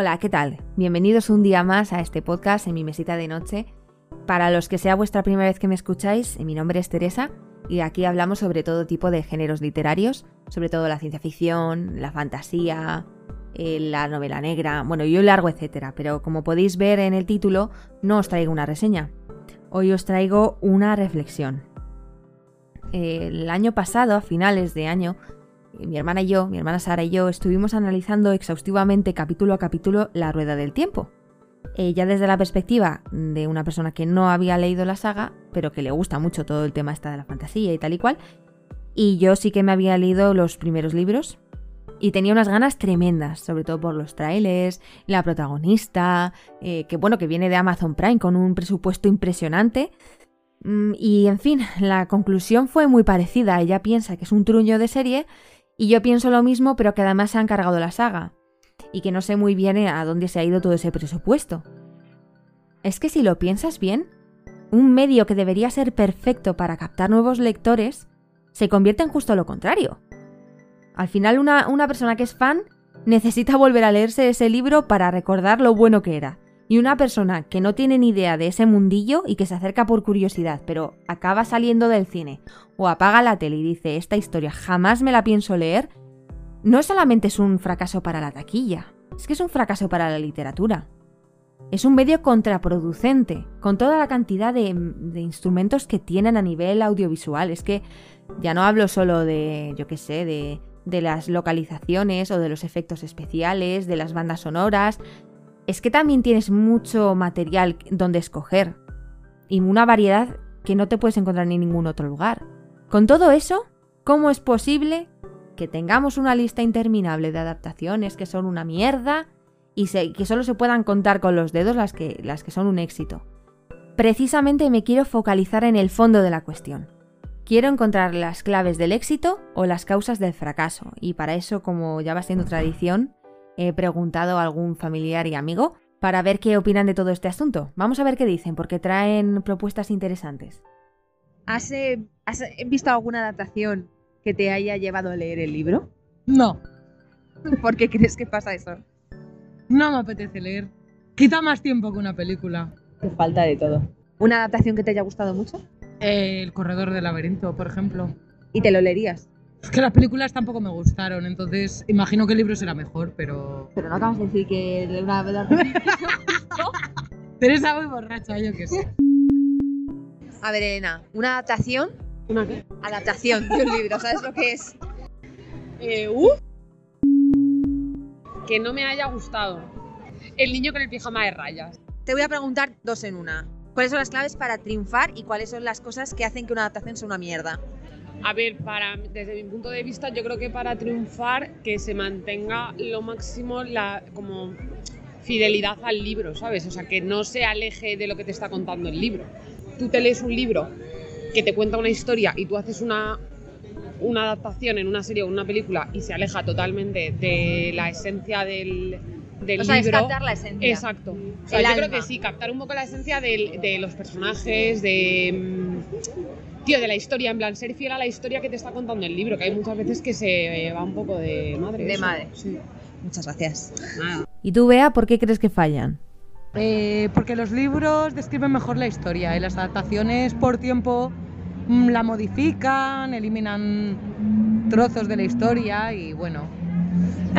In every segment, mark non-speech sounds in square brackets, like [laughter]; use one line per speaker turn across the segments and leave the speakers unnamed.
Hola, ¿qué tal? Bienvenidos un día más a este podcast en mi mesita de noche. Para los que sea vuestra primera vez que me escucháis, mi nombre es Teresa y aquí hablamos sobre todo tipo de géneros literarios, sobre todo la ciencia ficción, la fantasía, eh, la novela negra, bueno, yo largo, etcétera. Pero como podéis ver en el título, no os traigo una reseña. Hoy os traigo una reflexión. El año pasado, a finales de año, mi hermana y yo, mi hermana Sara y yo, estuvimos analizando exhaustivamente capítulo a capítulo La Rueda del Tiempo. ya desde la perspectiva de una persona que no había leído la saga, pero que le gusta mucho todo el tema esta de la fantasía y tal y cual. Y yo sí que me había leído los primeros libros. Y tenía unas ganas tremendas, sobre todo por los trailers, la protagonista, eh, que bueno, que viene de Amazon Prime con un presupuesto impresionante. Mm, y en fin, [laughs] la conclusión fue muy parecida. Ella piensa que es un truño de serie y yo pienso lo mismo, pero que además se ha encargado la saga. Y que no sé muy bien a dónde se ha ido todo ese presupuesto. Es que si lo piensas bien, un medio que debería ser perfecto para captar nuevos lectores, se convierte en justo lo contrario. Al final una, una persona que es fan necesita [laughs] volver a leerse ese libro para recordar lo bueno que era. Y una persona que no tiene ni idea de ese mundillo y que se acerca por curiosidad, pero acaba saliendo del cine o apaga la tele y dice, esta historia jamás me la pienso leer, no solamente es un fracaso para la taquilla, es que es un fracaso para la literatura. Es un medio contraproducente, con toda la cantidad de, instrumentos que tienen a nivel audiovisual. Es que ya no hablo solo de, yo qué sé, de, de las localizaciones o de los efectos especiales, de las bandas sonoras, es que también tienes mucho material donde escoger y una variedad que no te puedes encontrar en ningún otro lugar. Con todo eso, ¿cómo es posible que tengamos una lista interminable de adaptaciones que son una mierda y que solo se puedan contar con los dedos las que, son un éxito? Precisamente me quiero focalizar en el fondo de la cuestión. Quiero encontrar las claves del éxito o las causas del fracaso, y para eso, como ya va siendo tradición, he preguntado a algún familiar y amigo para ver qué opinan de todo este asunto. Vamos a ver qué dicen, porque traen propuestas interesantes.
¿Has, eh, visto alguna adaptación que te haya llevado a leer el libro?
No. [laughs]
¿Por qué crees que pasa eso?
No me apetece leer. Quita más tiempo que una película.
Te falta de todo. ¿Una adaptación que te haya gustado mucho?
El Corredor del Laberinto, por ejemplo.
¿Y te lo leerías?
Es que las películas tampoco me gustaron, entonces imagino que el libro será mejor, pero.
Pero no acabas de decir que una [laughs]
Teresa muy borracha, yo qué sé.
A ver, Elena, ¿una adaptación?
¿Una qué?
Adaptación de un libro, ¿sabes lo que es?
Eh, uh. Que no me haya gustado. El niño con el pijama de rayas.
Te voy a preguntar dos en una. ¿Cuáles son las claves para triunfar y cuáles son las cosas que hacen que una adaptación sea una mierda?
A ver, para, desde mi punto de vista, yo creo que para triunfar que se mantenga lo máximo la como fidelidad al libro, ¿sabes? O sea, que no se aleje de lo que te está contando el libro. Tú te lees un libro que te cuenta una historia y tú haces una, una adaptación en una serie o una película y se aleja totalmente de la esencia del, del
o sea,
libro.
Es captar la esencia.
Exacto. O sea, yo creo que sí, captar un poco la esencia de, de los personajes, de mm, tío, de la historia, en plan, ser fiel a la historia que te está contando el libro, que hay muchas veces que se va un poco de madre.
De
eso.
madre.
Sí.
Muchas gracias.
Nada.
¿Y tú, Bea, por qué crees que fallan?
Eh, porque los libros describen mejor la historia y las adaptaciones por tiempo mm, la modifican, eliminan trozos de la historia y bueno.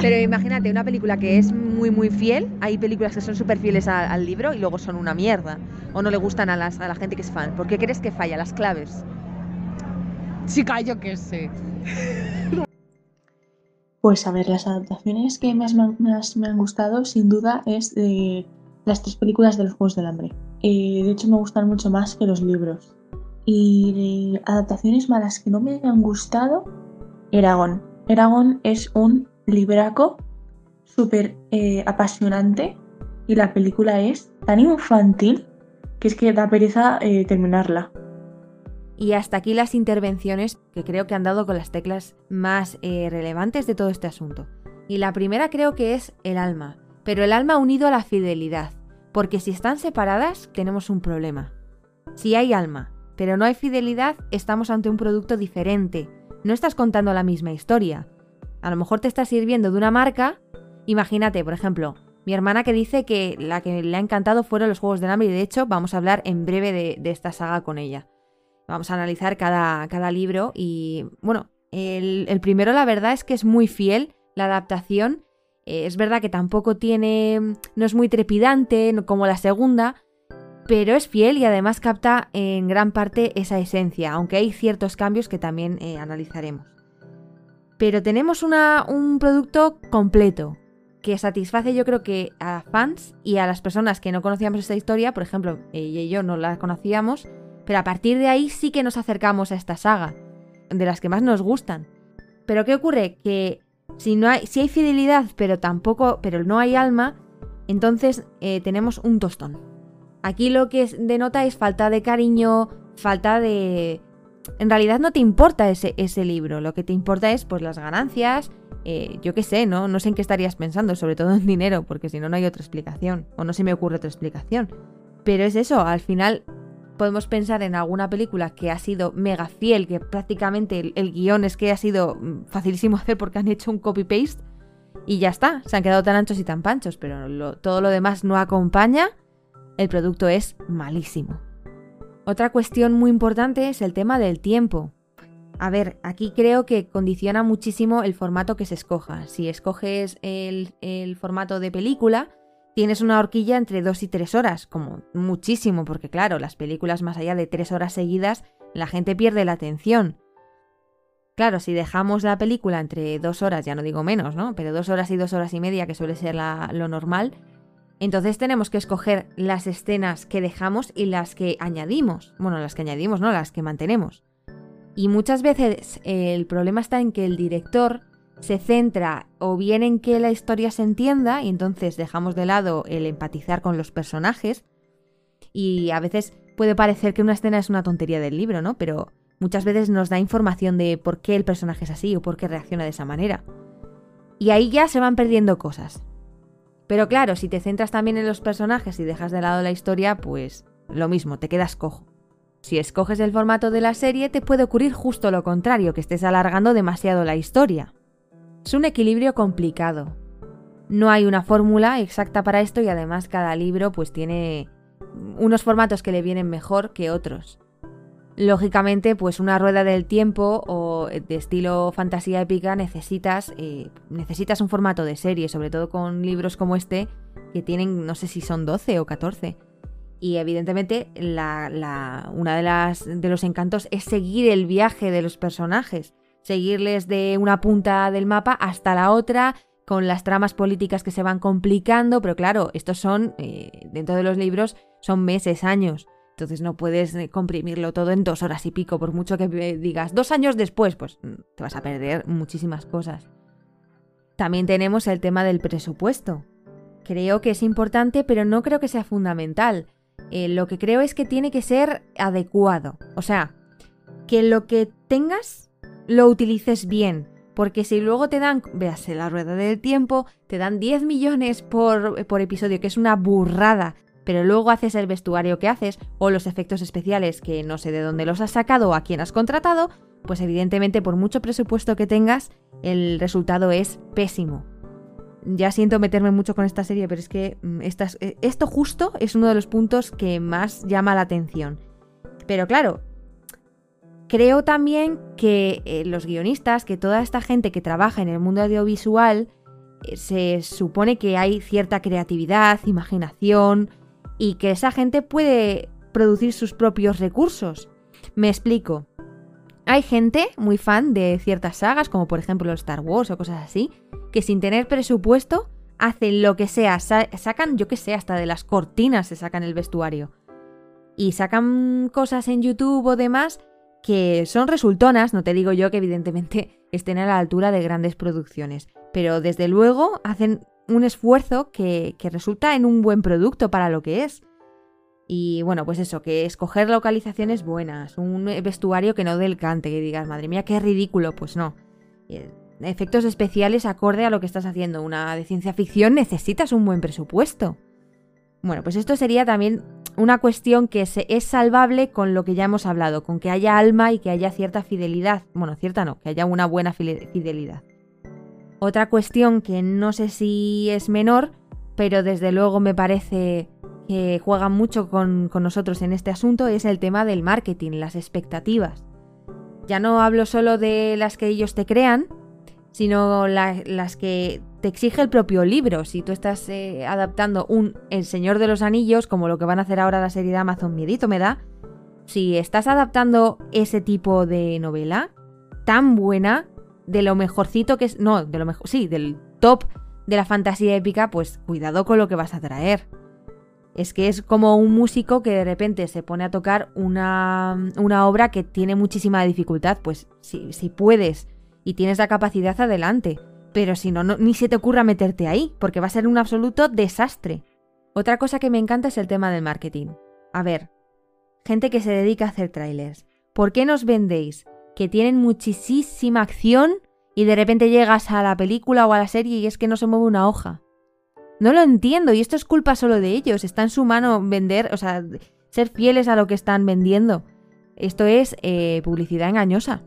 Pero imagínate, una película que es muy muy fiel, hay películas que son súper fieles al libro y luego son una mierda. O no le gustan a, las, a la gente que es fan. ¿Por qué crees que falla? Las claves.
Chica, yo qué sé.
Pues a ver, las adaptaciones que más me han, más me han gustado, sin duda, es de las tres películas de los Juegos del Hambre. Eh, de hecho, me gustan mucho más que los libros. Y de adaptaciones malas que no me han gustado, Eragon. Eragon es un libraco súper eh, apasionante y la película es tan infantil que es que da pereza eh, terminarla.
Y hasta aquí las intervenciones que creo que han dado con las teclas más eh, relevantes de todo este asunto. Y la primera creo que es el alma, pero el alma unido a la fidelidad, porque si están separadas tenemos un problema. Si hay alma, pero no hay fidelidad, estamos ante un producto diferente. No estás contando la misma historia. A lo mejor te estás sirviendo de una marca. Imagínate, por ejemplo, Mi hermana que dice que la que le ha encantado fueron los Juegos del Hambre y de hecho vamos a hablar en breve de, esta saga con ella. Vamos a analizar cada, cada libro y bueno, el, el, primero la verdad es que es muy fiel la adaptación. Eh, es verdad que tampoco tiene, no es muy trepidante como la segunda, pero es fiel y además capta en gran parte esa esencia, aunque hay ciertos cambios que también eh, analizaremos. Pero tenemos una, un producto completo, que satisface yo creo que a fans y a las personas que no conocíamos esta historia, por ejemplo, ella y yo no la conocíamos, pero a partir de ahí sí que nos acercamos a esta saga, de las que más nos gustan. Pero ¿qué ocurre? Que si, no hay, si hay fidelidad, pero tampoco, pero no hay alma, entonces eh, tenemos un tostón. Aquí lo que denota es falta de cariño, falta de... En realidad no te importa ese, ese libro, lo que te importa es pues las ganancias, eh, yo qué sé, ¿no? No sé en qué estarías pensando, sobre todo en dinero, porque si no, no hay otra explicación, o no se me ocurre otra explicación. Pero es eso, al final podemos pensar en alguna película que ha sido mega fiel, que prácticamente el, guion es que ha sido mm, facilísimo [laughs] hacer porque han hecho un copy-paste y ya está, se han quedado tan anchos y tan panchos, pero todo lo demás no acompaña, el producto es malísimo. Otra cuestión muy importante es el tema del tiempo. A ver, aquí creo que condiciona muchísimo el formato que se escoja. Si escoges el, formato de película, tienes una horquilla entre 2 y 3 horas, como muchísimo, porque claro, las películas más allá de 3 horas seguidas, la gente pierde la atención. Claro, si dejamos la película entre 2 horas, ya no digo menos, ¿no? Pero 2 horas y 2 horas y media, que suele ser lo normal, entonces tenemos que escoger las escenas que dejamos y las que añadimos. Bueno, las que añadimos, no, las que mantenemos. Y muchas veces el problema está en que el director se centra o bien en que la historia se entienda y entonces dejamos de lado el empatizar con los personajes y a veces puede parecer que una escena es una tontería del libro, ¿no? Pero muchas veces nos da información de por qué el personaje es así o por qué reacciona de esa manera. Y ahí ya se van perdiendo cosas. Pero claro, si te centras también en los personajes y dejas de lado la historia, pues lo mismo, te quedas cojo. Si escoges el formato de la serie, te puede ocurrir justo lo contrario, que estés alargando demasiado la historia. Es un equilibrio complicado. No hay una fórmula exacta para esto y además cada libro pues tiene unos formatos que le vienen mejor que otros. Lógicamente, pues una rueda del tiempo o de estilo fantasía épica necesitas, eh, necesitas un formato de serie, sobre todo con libros como este, que tienen, no sé si son 12 o 14. Y evidentemente la, una de, las, de los encantos es seguir el viaje de los personajes, seguirles de una punta del mapa hasta la otra, con las tramas políticas que se van complicando, pero claro, estos son, eh, dentro de los libros, son meses, años. Entonces no puedes eh, comprimirlo todo en dos horas y pico, por mucho que digas dos años después, pues mm, te vas a perder muchísimas cosas. También tenemos el tema del presupuesto. Creo que es importante, pero no creo que sea fundamental. Eh, lo que creo es que tiene que ser adecuado. O sea, que lo que tengas lo utilices bien. Porque si luego te dan, véase la rueda del tiempo, te dan 10 millones por, por episodio, que es una burrada, pero luego haces el vestuario que haces o los efectos especiales que no sé de dónde los has sacado o a quién has contratado, pues evidentemente por mucho presupuesto que tengas, el resultado es pésimo ya siento meterme mucho con esta serie, pero es que mm, eh, esto justo es uno de los puntos que más llama la atención. Pero claro, creo también que eh, los guionistas, que toda esta gente que trabaja en el mundo audiovisual, eh, se supone que hay cierta creatividad, imaginación, y que esa gente puede producir sus propios recursos. Me explico. Hay gente muy fan de ciertas sagas, como por ejemplo Star Wars o cosas así, que sin tener presupuesto hacen lo que sea, sacan, yo que sé, hasta de las cortinas se sacan el vestuario. Y sacan cosas en YouTube o demás que son resultonas, no te digo yo que evidentemente estén a la altura de grandes producciones, pero desde luego hacen un esfuerzo que, que resulta en un buen producto para lo que es. Y bueno, pues eso, que escoger localizaciones buenas, un vestuario que no del cante, que digas, madre mía, qué ridículo, pues no. Eh, efectos especiales acorde a lo que estás haciendo. Una de ciencia ficción necesitas un buen presupuesto. Bueno, pues esto sería también una cuestión que es salvable con lo que ya hemos hablado, con que haya alma y que haya cierta fidelidad. Bueno, cierta no, que haya una buena fidelidad. Otra cuestión que no sé si es menor pero desde luego me parece que juegan mucho con, con nosotros en este asunto, es el tema del marketing, las expectativas. Ya no hablo solo de las que ellos te crean, sino las que te exige el propio libro. Si tú estás eh, adaptando un El Señor de los Anillos, como lo que van a hacer ahora la serie de Amazon Miedito me da, si estás adaptando ese tipo de novela, tan buena, de lo mejorcito que es, no, de lo mejor, sí, del top de la fantasía épica, pues cuidado con lo que vas a traer. Es que es como un músico que de repente se pone a tocar una, una obra que tiene muchísima dificultad. Pues si, si puedes y tienes la capacidad adelante. Pero si no, ni se te ocurra meterte ahí, porque va a ser un absoluto desastre. Otra cosa que me encanta es el tema del marketing. A ver, gente que se dedica a hacer trailers. ¿Por qué nos vendéis que tienen muchísima acción y de repente llegas a la película o a la serie y es que no se mueve una hoja? No lo entiendo y esto es culpa solo de ellos. Está en su mano vender, o sea, ser fieles a lo que están vendiendo. Esto es eh, publicidad engañosa.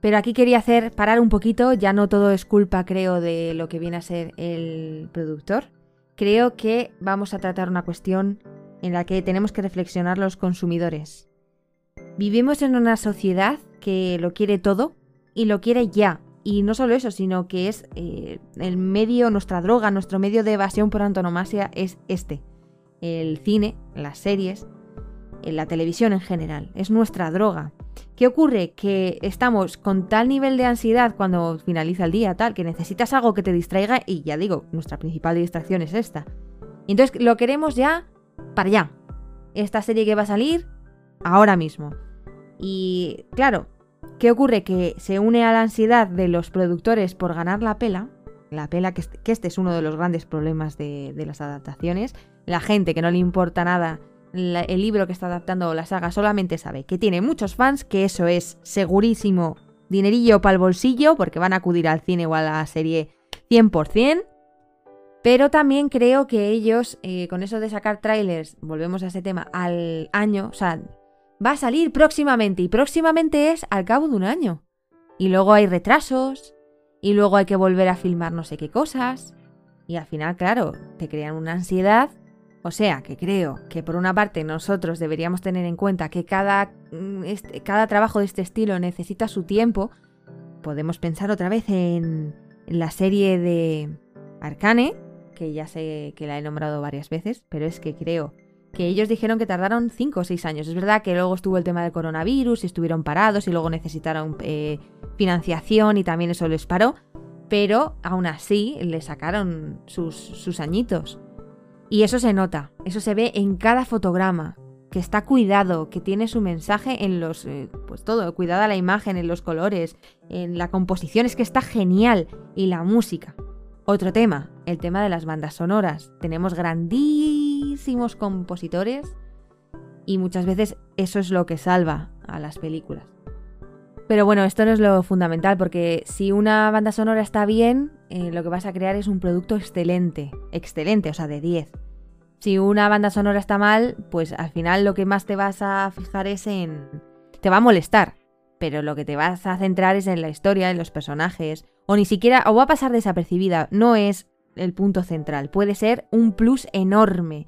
Pero aquí quería hacer parar un poquito, ya no todo es culpa creo de lo que viene a ser el productor. Creo que vamos a tratar una cuestión en la que tenemos que reflexionar los consumidores. Vivimos en una sociedad que lo quiere todo y lo quiere ya. Y no solo eso, sino que es eh, el medio, nuestra droga, nuestro medio de evasión por antonomasia es este. El cine, las series, la televisión en general. Es nuestra droga. ¿Qué ocurre? Que estamos con tal nivel de ansiedad cuando finaliza el día, tal, que necesitas algo que te distraiga y ya digo, nuestra principal distracción es esta. Y entonces lo queremos ya para allá. Esta serie que va a salir ahora mismo. Y claro, ¿qué ocurre? Que se une a la ansiedad de los productores por ganar la pela. La pela, que este, es uno de los grandes problemas de, las adaptaciones. La gente que no le importa nada el libro que está adaptando la saga solamente sabe que tiene muchos fans, que eso es segurísimo dinerillo para el bolsillo, porque van a acudir al cine o a la serie 100%. Pero también creo que ellos, eh, con eso de sacar trailers, volvemos a ese tema, al año, o sea, va a salir próximamente, y próximamente es al cabo de un año. Y luego hay retrasos, y luego hay que volver a filmar no sé qué cosas. Y al final, claro, te crean una ansiedad o sea, que creo que por una parte nosotros deberíamos tener en cuenta que cada, mm, este, cada trabajo de este estilo necesita su tiempo. Podemos pensar otra vez en, la serie de Arcane, que ya sé que la he nombrado varias veces, pero es que creo que ellos dijeron que tardaron 5 o 6 años. Es verdad que luego estuvo el tema del coronavirus y estuvieron parados y luego necesitaron eh, financiación y también eso les paró, pero aún así le sacaron sus, sus añitos. Y eso se nota, eso se ve en cada fotograma, que está cuidado, que tiene su mensaje en los... Eh, pues todo, cuidada la imagen, en los colores, en la composición, es que está genial. Y la música. Otro tema, el tema de las bandas sonoras. Tenemos grandísimos compositores y muchas veces eso es lo que salva a las películas. Pero bueno, esto no es lo fundamental porque si una banda sonora está bien, eh, lo que vas a crear es un producto excelente, excelente, o sea, de 10. Si una banda sonora está mal, pues al final lo que más te vas a fijar es en... te va a molestar, pero lo que te vas a centrar es en la historia, en los personajes, o ni siquiera, o va a pasar desapercibida, no es el punto central, puede ser un plus enorme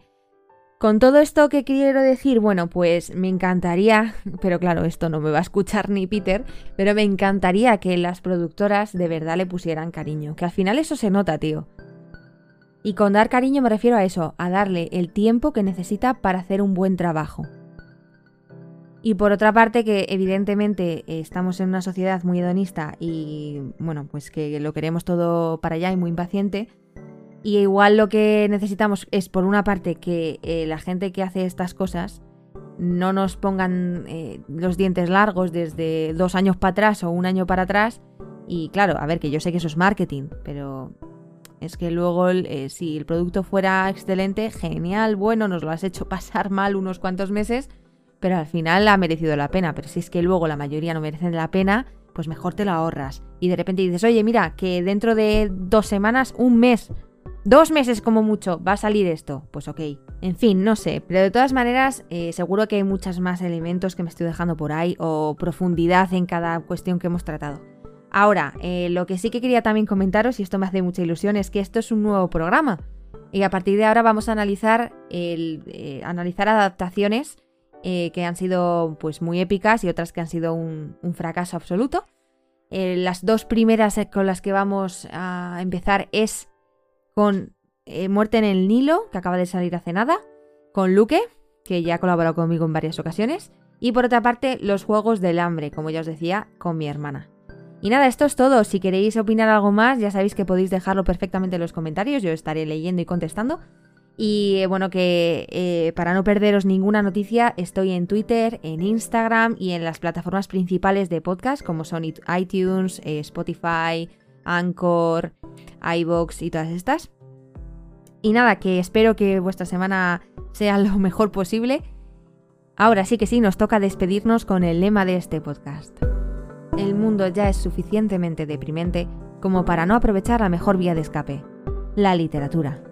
con todo esto que quiero decir, bueno, pues me encantaría, [laughs] pero claro, esto no me va a escuchar ni Peter, pero me encantaría que las productoras de verdad le pusieran cariño, que al final eso se nota, tío. Y con dar cariño me refiero a eso, a darle el tiempo que necesita para hacer un buen trabajo. Y por otra parte que evidentemente estamos en una sociedad muy hedonista y bueno, pues que lo queremos todo para allá y muy impaciente, y igual lo que necesitamos es, por una parte, que eh, la gente que hace estas cosas no nos pongan eh, los dientes largos desde dos años para atrás o un año para atrás. Y claro, a ver, que yo sé que eso es marketing, pero es que luego eh, si el producto fuera excelente, genial, bueno, nos lo has hecho [laughs] pasar mal unos cuantos meses, pero al final ha merecido la pena. Pero si es que luego la mayoría no merecen la pena, pues mejor te lo ahorras. Y de repente dices, oye, mira, que dentro de dos semanas, un mes, Dos meses como mucho va a salir esto. Pues ok. En fin, no sé. Pero de todas maneras, eh, seguro que hay muchos más elementos que me estoy dejando por ahí o profundidad en cada cuestión que hemos tratado. Ahora, eh, lo que sí que quería también comentaros, y esto me hace mucha ilusión, es que esto es un nuevo programa. Y a partir de ahora vamos a analizar, el, eh, analizar adaptaciones que han sido pues muy épicas y otras que han sido un, fracaso absoluto. Las dos primeras con las que vamos a empezar es con Muerte en el Nilo, que acaba de salir hace nada, con Luque, que ya ha colaborado conmigo en varias ocasiones, y por otra parte Los Juegos del Hambre, como ya os decía, con mi hermana. Y nada, esto es todo. Si queréis opinar algo más, ya sabéis que podéis dejarlo perfectamente en los comentarios, yo estaré leyendo y contestando. Y eh, bueno, que eh, para no perderos ninguna noticia, estoy en Twitter, en Instagram y en las plataformas principales de podcast, como son iTunes, eh, Spotify, Anchor, iBox y todas estas. Y nada, que espero que vuestra semana sea lo mejor posible. Ahora sí que sí, nos toca despedirnos con el lema de este podcast. El mundo ya es suficientemente deprimente como para no aprovechar la mejor vía de escape, la literatura.